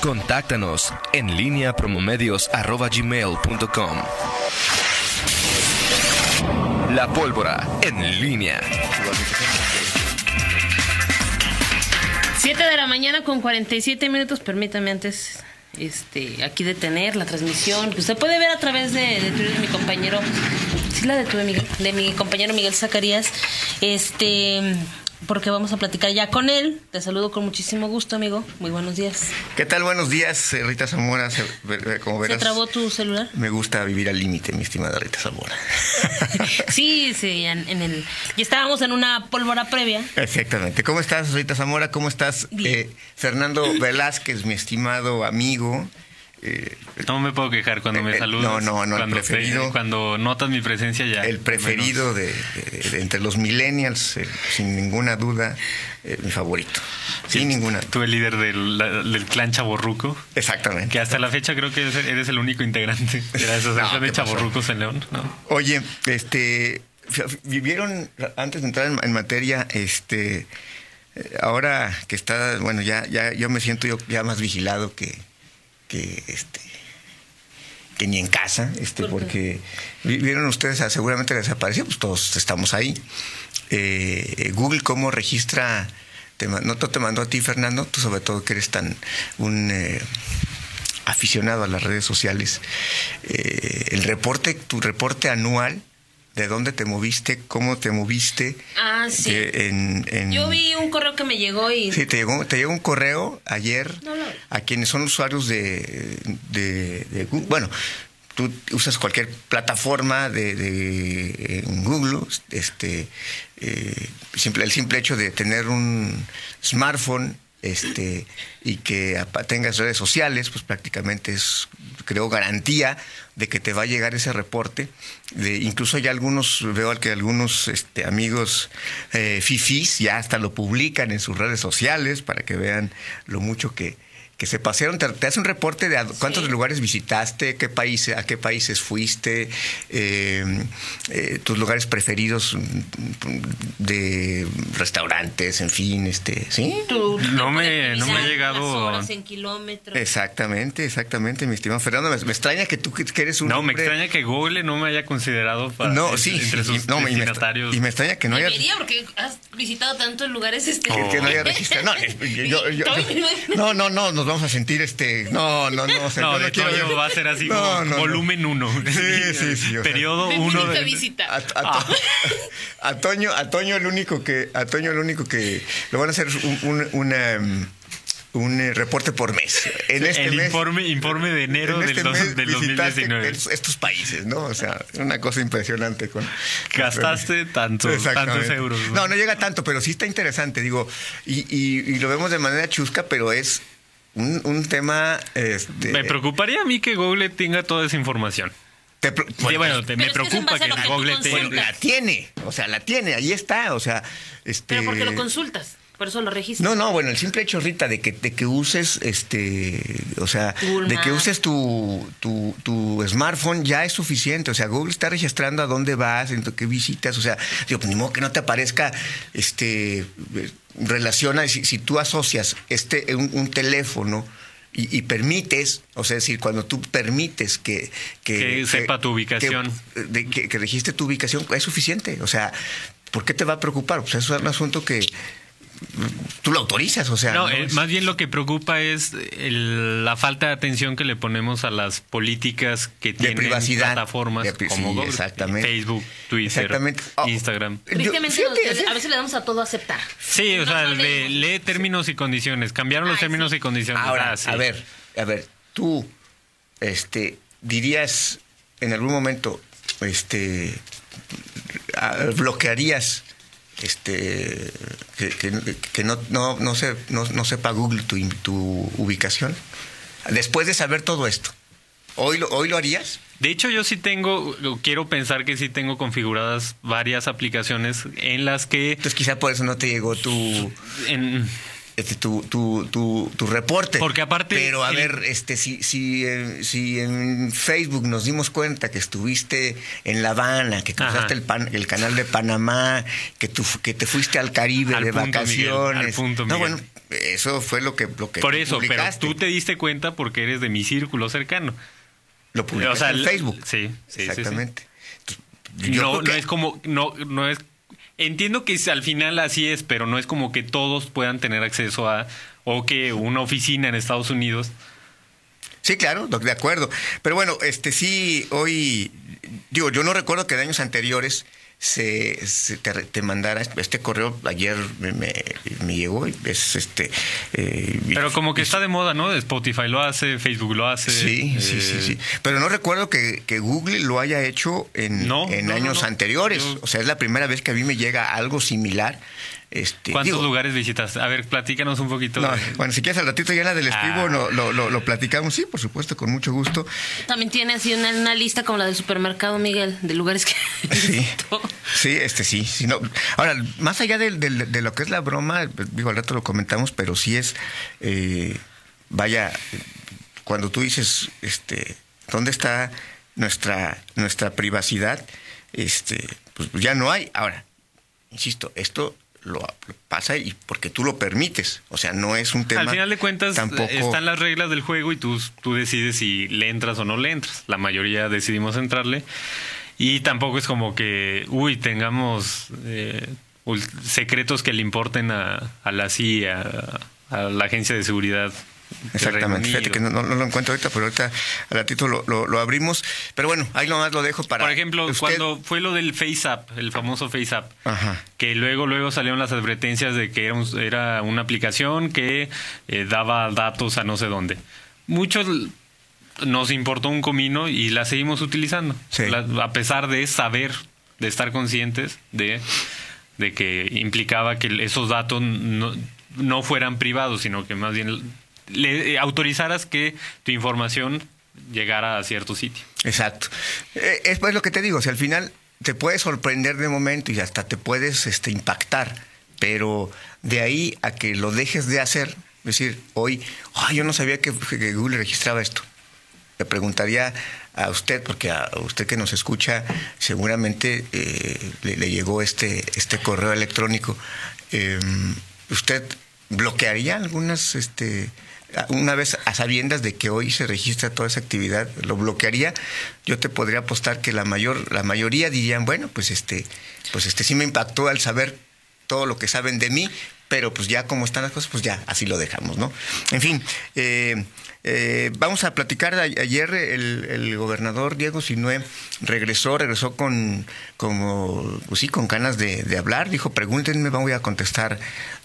Contáctanos en línea promomedios.com. La pólvora en línea. 7 de la mañana con 47 minutos. Permítame antes este, aquí detener la transmisión. Usted puede ver a través de, de Twitter de mi compañero. Sí, la de, tu, de, de mi compañero Miguel Zacarías. Este porque vamos a platicar ya con él. Te saludo con muchísimo gusto, amigo. Muy buenos días. ¿Qué tal? Buenos días, eh, Rita Zamora. Como verás, ¿Se trabó tu celular? Me gusta vivir al límite, mi estimada Rita Zamora. sí, sí, en, el... Y estábamos en una pólvora previa. Exactamente. ¿Cómo estás, Rita Zamora? ¿Cómo estás, eh, Fernando Velázquez, mi estimado amigo? Eh, no me puedo quejar cuando me saludas. No, no, no, cuando el preferido. cuando notas mi presencia ya. El preferido de, entre los millennials, eh, sin ninguna duda, eh, mi favorito. Sin ninguna Tú el líder del, del, clan Chaborruco. Exactamente. Que hasta la fecha creo que eres, el único integrante de la asociación de Chaborrucos en León. Oye, este, vivieron, antes de entrar en, materia, este, ahora que está, bueno, ya, ya yo me siento yo ya más vigilado que que este que ni en casa, este, porque vieron ustedes, seguramente desapareció, pues todos estamos ahí. Eh, Google cómo registra, no te mandó a ti, Fernando, tú sobre todo que eres tan un eh, aficionado a las redes sociales, eh, el reporte, tu reporte anual de dónde te moviste, cómo te moviste. Ah, sí. Yo vi un correo que me llegó y... Sí, te llegó, te llegó un correo ayer a quienes son usuarios de, de, Google. Bueno, tú usas cualquier plataforma de, de en Google, este, eh, simple, el simple hecho de tener un smartphone este, y que tengas redes sociales, pues prácticamente es, creo, garantía de que te va a llegar ese reporte. Incluso ya algunos, veo que algunos este, amigos eh, fifis ya hasta lo publican en sus redes sociales para que vean lo mucho que, que se pasearon, te, hace un reporte de cuántos lugares visitaste, qué países, a qué países fuiste, eh, eh, tus lugares preferidos de restaurantes, en fin, este, ¿sí? no me, no me ha llegado en kilómetros. Exactamente, exactamente, mi estimado Fernando. Me, extraña que tú que eres un No, me extraña que Google no me haya considerado para no, sí, entre sus no, y me, extraña que no haya porque has visitado tantos lugares este que no haya registrado. No, yo, yo, no, no, no, nos vamos a sentir este. No, no, no. no, de quiero... va a ser así como volumen 1. Sí, sí, sí. Periodo 1 de. visita. A, a, a, Toño, a Toño el único que. A Toño el único que. Lo van a hacer un, un, una un eh, reporte por mes. En este el informe, informe de enero del, este del 2019. Estos países, ¿no? O sea, una cosa impresionante. Con, Gastaste tanto, tantos euros. ¿no? ¿no? llega tanto, pero sí está interesante, digo, y, y, y, lo vemos de manera chusca, pero es un, tema... Este, me preocuparía a mí que Google tenga toda esa información. bueno, me preocupa que, Google la tiene, o sea, la tiene, ahí está, o sea... Este, Pero porque lo consultas. Por eso lo registras. No, no, bueno, el simple hecho, Rita, de que, de que uses, este, o sea, de que uses tu, tu, tu, smartphone ya es suficiente. O sea, Google está registrando a dónde vas, en qué visitas. O sea, digo, pues ni modo que no te aparezca, este, relaciona, si, si tú asocias este, un, teléfono y, permites, o sea, es decir, cuando tú permites que... Que, sepa tu ubicación. Que, que, registre tu ubicación, es suficiente. O sea, ¿por qué te va a preocupar? Pues eso es un asunto que tú lo autorizas, o sea. No, eh, más bien lo que preocupa es la falta de atención que le ponemos a las políticas que tienen plataformas como Facebook, Twitter, oh, Instagram. a veces le damos a todo aceptar. Sí, o sea, lee términos y condiciones. Cambiaron los términos y condiciones. Ahora, ah, a ver, a ver, tú, este, dirías en algún momento, este, bloquearías este que, no, no, no, se, no, sepa Google tu, tu ubicación? Después de saber todo esto, ¿hoy lo, ¿hoy lo harías? De hecho, yo sí tengo, quiero pensar que sí tengo configuradas varias aplicaciones en las que... Entonces quizá por eso no te llegó tu... En, este, tu, tu, tu, tu, reporte. Porque aparte. Pero a ver, este, si, si, eh, si en Facebook nos dimos cuenta que estuviste en La Habana, que cruzaste el, el, canal de Panamá, que, que te fuiste al Caribe de vacaciones. no, bueno, eso fue lo que, lo que Por eso, pero tú te diste cuenta porque eres de mi círculo cercano. Lo publicaste en Facebook. Sí, sí Exactamente. no, no es como, no, no es entiendo que al final así es, pero no es como que todos puedan tener acceso a, o que una oficina en Estados Unidos. Sí, claro, de acuerdo. Pero bueno, este sí, hoy, digo, yo no recuerdo que de años anteriores se, te, mandara este correo ayer me, me, llegó es este eh, pero como que está de moda no Spotify lo hace Facebook lo hace sí sí sí sí. Pero no recuerdo que, Google lo haya hecho en, en años anteriores. O sea es la primera vez que a mí me llega algo similar este, ¿Cuántos lugares visitas? A ver, platícanos un poquito. Bueno, si quieres al ratito ya la del estribo ah. lo, lo, platicamos, sí, por supuesto, con mucho gusto. También tiene así una, lista como la del supermercado, Miguel, de lugares que... Sí, sí este sí. sí no. Ahora, más allá de, de, lo que es la broma, digo, al rato lo comentamos, pero sí es, eh, vaya, cuando tú dices, este, ¿dónde está nuestra, nuestra privacidad? Este, pues ya no hay. Ahora, insisto, esto lo pasa y porque tú lo permites. O sea, no es un tema. Al final de cuentas, están las reglas del juego y tú, tú decides si le entras o no le entras. La mayoría decidimos entrarle. Y tampoco es como que, uy, tengamos eh, secretos que le importen a, a la CIA, a la Agencia de Seguridad Exactamente. Fíjate que no, lo encuentro ahorita, pero ahorita al ratito lo, lo, abrimos. Pero bueno, ahí nomás lo dejo para. Por ejemplo, cuando fue lo del FaceApp, el famoso FaceApp, que luego luego salieron las advertencias de que era, era una aplicación que eh, daba datos a no sé dónde. Muchos nos importó un comino y la seguimos utilizando. a pesar de saber, de estar conscientes de, de que implicaba que esos datos no, no fueran privados, sino que más bien le eh, autorizaras que tu información llegara a cierto sitio. Exacto. Eh, es pues lo que te digo, si al final te puedes sorprender de momento y hasta te puedes este, impactar, pero de ahí a que lo dejes de hacer, es decir, hoy, yo no sabía que, Google registraba esto. Le preguntaría a usted, porque a usted que nos escucha, seguramente eh, le, llegó este, este correo electrónico. Em, ¿Usted bloquearía algunas este, una vez a sabiendas de que hoy se registra toda esa actividad, lo bloquearía, yo te podría apostar que la mayor, la mayoría dirían, bueno, pues este, pues este sí me impactó al saber todo lo que saben de mí, pero pues ya como están las cosas, pues ya así lo dejamos, ¿no? En fin, eh, eh, vamos a platicar. Ayer el, gobernador Diego Sinue regresó, regresó con, como, pues sí, con ganas de hablar. Dijo, pregúntenme, voy a contestar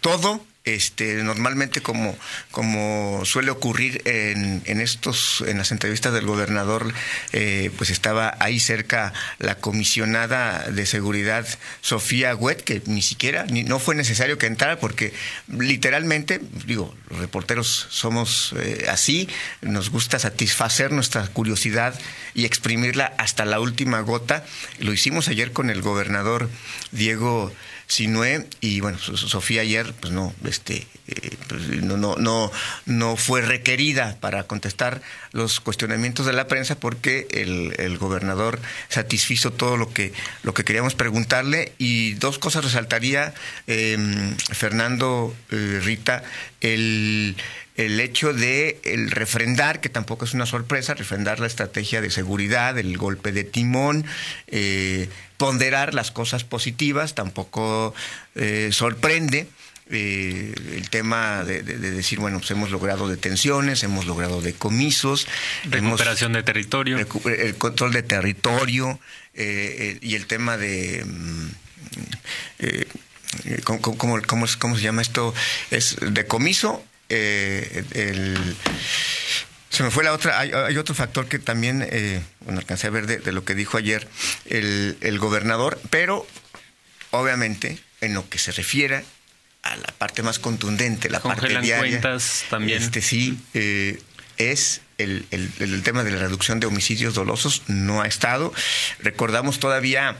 todo este, normalmente como, como suele ocurrir en, en, estos, en las entrevistas del gobernador, eh, pues estaba ahí cerca la comisionada de seguridad Sofía Huet, que ni siquiera, ni, no fue necesario que entrara porque literalmente, digo, los reporteros somos eh, así, nos gusta satisfacer nuestra curiosidad y exprimirla hasta la última gota. Lo hicimos ayer con el gobernador Diego Sinue y bueno, Sofía ayer pues no, este, eh, pues, no, no, no, no fue requerida para contestar los cuestionamientos de la prensa porque el, el gobernador satisfizo todo lo que, lo que queríamos preguntarle. Y dos cosas resaltaría em, Fernando eh, Rita, el el hecho de el refrendar, que tampoco es una sorpresa, refrendar la estrategia de seguridad, el golpe de timón, eh, ponderar las cosas positivas, tampoco eh, sorprende. Eh, el tema de, decir, bueno, pues hemos logrado detenciones, hemos logrado decomisos. Recuperación de territorio. el control de territorio y el tema de... Mm, ¿cómo, cómo, se llama esto? Es decomiso eh, el, se me fue la otra, hay, otro factor que también, eh, bueno, alcancé a ver de, lo que dijo ayer el, el, gobernador, pero obviamente en lo que se refiere a la parte más contundente, la parte diaria, cuentas también. Este sí, eh, es el, el, el, tema de la reducción de homicidios dolosos, no ha estado. Recordamos todavía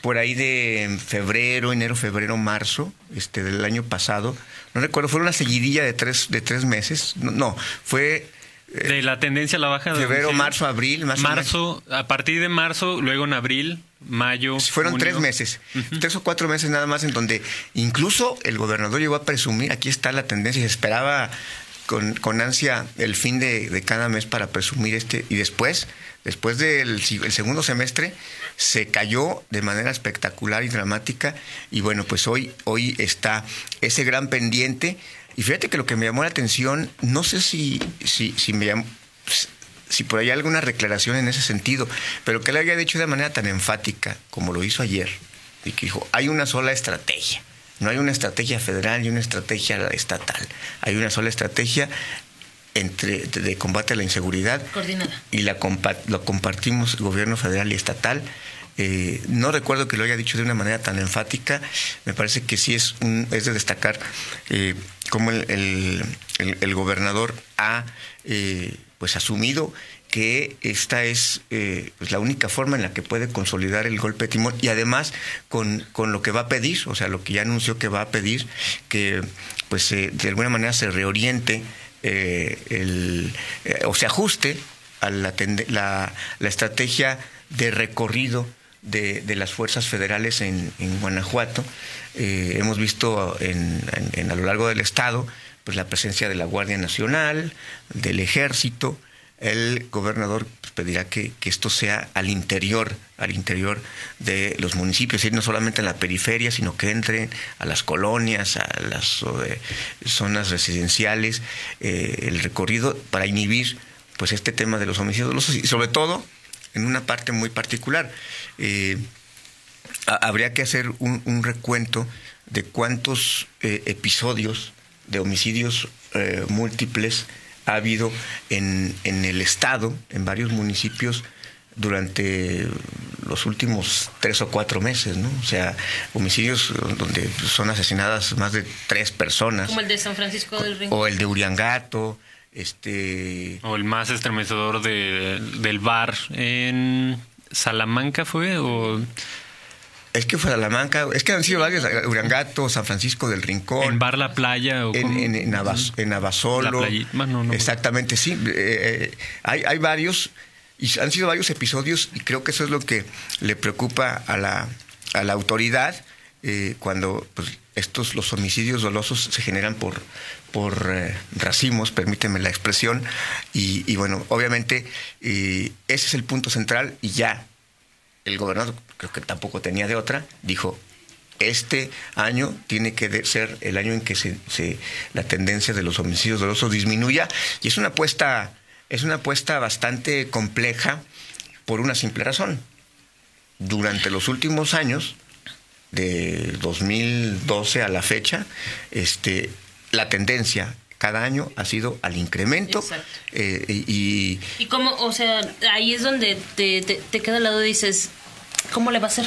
por ahí de febrero, enero, febrero, marzo, este, del año pasado, no recuerdo, fue una seguidilla de tres, de tres meses. No, fue. Eh, de la tendencia a la baja de febrero, marzo, abril, más Marzo, a partir de marzo, luego en abril, mayo. Fueron tres meses, tres o cuatro meses nada más en donde incluso el gobernador llegó a presumir, aquí está la tendencia, y se esperaba con, con ansia el fin de, de, cada mes para presumir este, y después, después del el segundo semestre, se cayó de manera espectacular y dramática, y bueno, pues hoy, hoy está ese gran pendiente, y fíjate que lo que me llamó la atención, no sé si, si, si me llamó si por ahí hay alguna declaración en ese sentido, pero que le haya dicho de manera tan enfática como lo hizo ayer, y que dijo, hay una sola estrategia, no hay una estrategia federal y una estrategia estatal, hay una sola estrategia entre, de, combate a la inseguridad Coordinada. y la lo compartimos el gobierno federal y estatal. Eh, no recuerdo que lo haya dicho de una manera tan enfática. Me parece que sí es, un, es de destacar eh, cómo el, el, el, el, gobernador ha eh, pues asumido que esta es eh, pues la única forma en la que puede consolidar el golpe de timón y además con, con, lo que va a pedir, o sea, lo que ya anunció que va a pedir, que pues eh, de alguna manera se reoriente eh, el, eh, o se ajuste a la, la, la estrategia de recorrido de, las fuerzas federales en, Guanajuato. Eh, hemos visto en, en, a lo largo del estado pues la presencia de la Guardia Nacional, del Ejército. El gobernador pues, pedirá que, que, esto sea al interior, al interior de los municipios, no solamente en la periferia, sino que entren a las colonias, a las eh, zonas residenciales, eh, el recorrido para inhibir pues este tema de los homicidios y sobre todo en una parte muy particular. Eh, habría que hacer un, recuento de cuántos episodios de homicidios múltiples ha habido en, en, el estado, en varios municipios, durante los últimos tres o cuatro meses, ¿no? O sea, homicidios donde son asesinadas más de tres personas. Como el de San Francisco del Rincón. O el de Uriangato, este... O el más estremecedor de, del bar en Salamanca fue, o... Es que fue Salamanca, es que han sido varios, Uriangato, San Francisco del Rincón. ¿En Bar La Playa? O en, en, en, Abas, en Abasolo. No, no, exactamente, sí. Eh, hay, hay varios, y han sido varios episodios, y creo que eso es lo que le preocupa a la, a la autoridad eh, cuando pues, estos, los homicidios dolosos se generan por, por eh, racimos, permíteme la expresión, y, y bueno, obviamente ese es el punto central y ya el gobernador, creo que tampoco tenía de otra, dijo, este año tiene que ser el año en que se, se, la tendencia de los homicidios dolosos disminuya y es una apuesta es una apuesta bastante compleja por una simple razón. Durante los últimos años, de 2012 a la fecha, este, la tendencia cada año ha sido al incremento. Eh, y, y como, o sea, ahí es donde te, te, te queda al lado y dices, ¿cómo le va a hacer?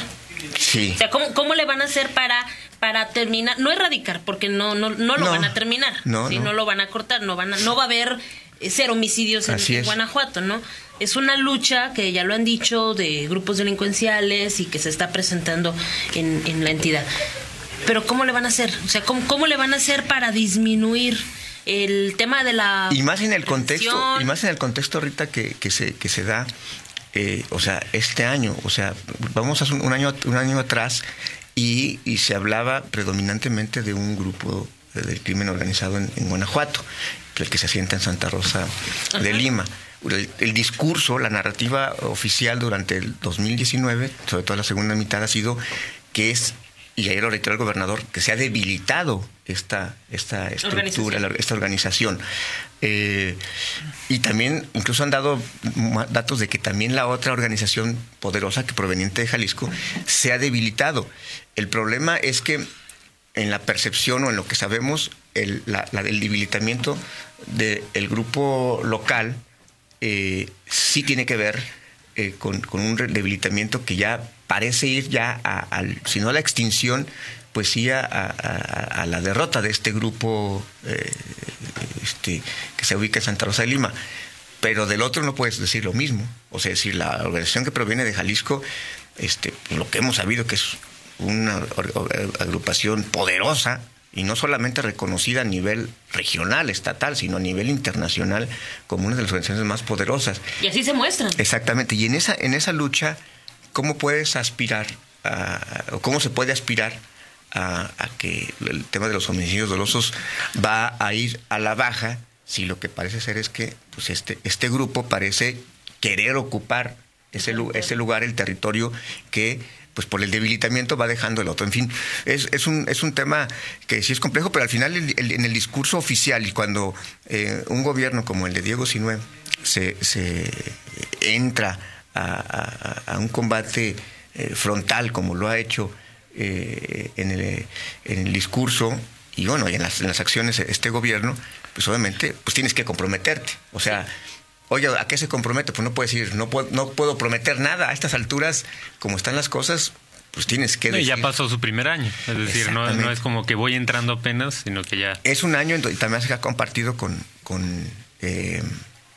Sí. O sea, ¿cómo, cómo le van a hacer para, para terminar? No erradicar, porque no, no, no lo No. van a terminar. No, Sí, no. lo van a cortar, no, van a, no va a haber eh, cero homicidios en, en. Guanajuato, ¿no? Es una lucha que ya lo han dicho de grupos delincuenciales y que se está presentando en, en la entidad. Pero ¿cómo le van a hacer? O sea, ¿cómo, cómo le van a hacer para disminuir el tema de la y más en el contexto y más en el contexto ahorita que, que se que se da eh, o sea este año o sea vamos a un año un año atrás y, y se hablaba predominantemente de un grupo del crimen organizado en, en Guanajuato el que se asienta en Santa Rosa de Ajá. Lima el, el, discurso, la narrativa oficial durante el 2019, sobre todo la segunda mitad, ha sido que es, y ayer lo reiteró el gobernador, que se ha debilitado esta, esta estructura, Organización. esta organización. Eh, y también, incluso han dado datos de que también la otra organización poderosa que proveniente de Jalisco se ha debilitado. El problema es que en la percepción o en lo que sabemos, el, la, la- el debilitamiento del grupo local eh, sí tiene que ver eh, con, con un debilitamiento que ya parece ir ya a, al, si no a la extinción, pues sí a, a- a- a la derrota de este grupo eh, este, que se ubica en Santa Rosa de Lima. Pero del otro no puedes decir lo mismo. O sea, decir, la organización que proviene de Jalisco, este, lo que hemos sabido que es una agrupación poderosa y no solamente reconocida a nivel regional, estatal, sino a nivel internacional como una de las organizaciones más poderosas. Y así se muestran. Exactamente. Y en esa, en esa lucha cómo puedes aspirar, o cómo se puede aspirar a, que el tema de los homicidios dolosos va a ir a la baja si lo que parece ser es que pues este, este grupo parece querer ocupar ese, ese lugar, el territorio que pues por el debilitamiento va dejando el otro. En fin, es, es, un, es un tema que sí es complejo, pero al final en el discurso oficial y cuando eh, un gobierno como el de Diego Sinue se, se entra a, un combate eh, frontal como lo ha hecho eh, en, el, en, el, discurso y bueno, y en las, en las acciones este gobierno, pues obviamente pues tienes que comprometerte. O sea, Oye, ¿a qué se compromete? Pues no puedes decir, no puedo, no puedo prometer nada. A estas alturas, como están las cosas, pues tienes que... No, ya pasó su primer año. Es decir, no, no, es como que voy entrando apenas, sino que ya... Es un año y también se ha compartido con, con eh,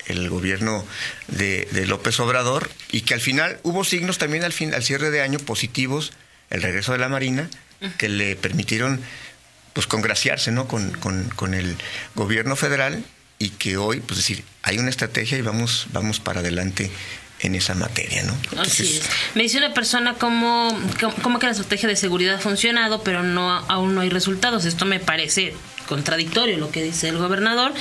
el gobierno de, López Obrador y que al final hubo signos también al, fin, al cierre de año positivos, el regreso de la Marina, que le permitieron pues congraciarse ¿no? con, con, con el gobierno federal y que hoy, pues decir, hay una estrategia y vamos, vamos para adelante en esa materia, ¿no? Así es. Me dice una persona cómo, cómo que la estrategia de seguridad ha funcionado, pero no aún no hay resultados. Esto me parece contradictorio lo que dice el gobernador.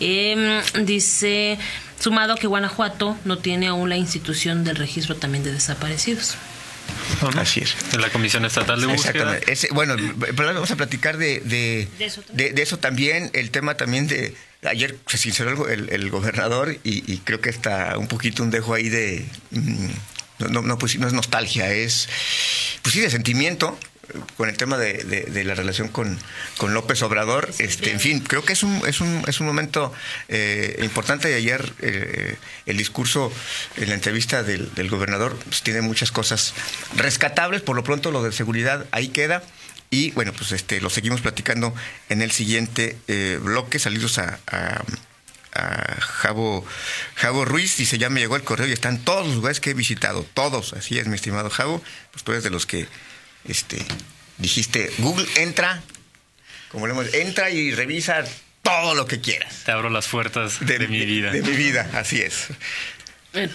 Em, dice, sumado que Guanajuato no tiene aún la institución del registro también de desaparecidos. Así es. En la Comisión Estatal de Búsqueda. bueno, vamos a platicar de, de, de, eso también, el tema también de... Ayer se sinceró el, el gobernador y, creo que está un poquito un dejo ahí de... Mm, no, no, pues no es nostalgia, es... Pues sí, de sentimiento, con el tema de, la relación con, López Obrador. Este, en fin, creo que es un, es un, es un momento eh, importante. Y ayer eh, el discurso en la entrevista del, gobernador pues, tiene muchas cosas rescatables. Por lo pronto, lo de seguridad ahí queda. Y bueno, pues este, lo seguimos platicando en el siguiente eh, bloque. Salidos a, a Javo, Javo Ruiz, dice, ya me llegó el correo y están todos los lugares que he visitado, todos, así es, mi estimado Javo, pues tú eres de los que este, dijiste, Google entra, como le hemos, entra y revisa todo lo que quieras. Te abro las puertas de, mi vida. De, mi vida, así es.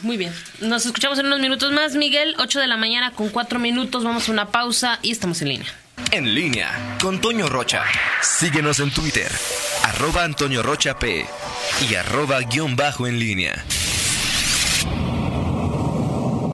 muy bien. Nos escuchamos en unos minutos más, Miguel. 8 de la mañana con 4 minutos. Vamos a una pausa y estamos en línea. En línea con Toño Rocha. Síguenos en Twitter, arroba Antonio Rocha P y arroba guion bajo en línea.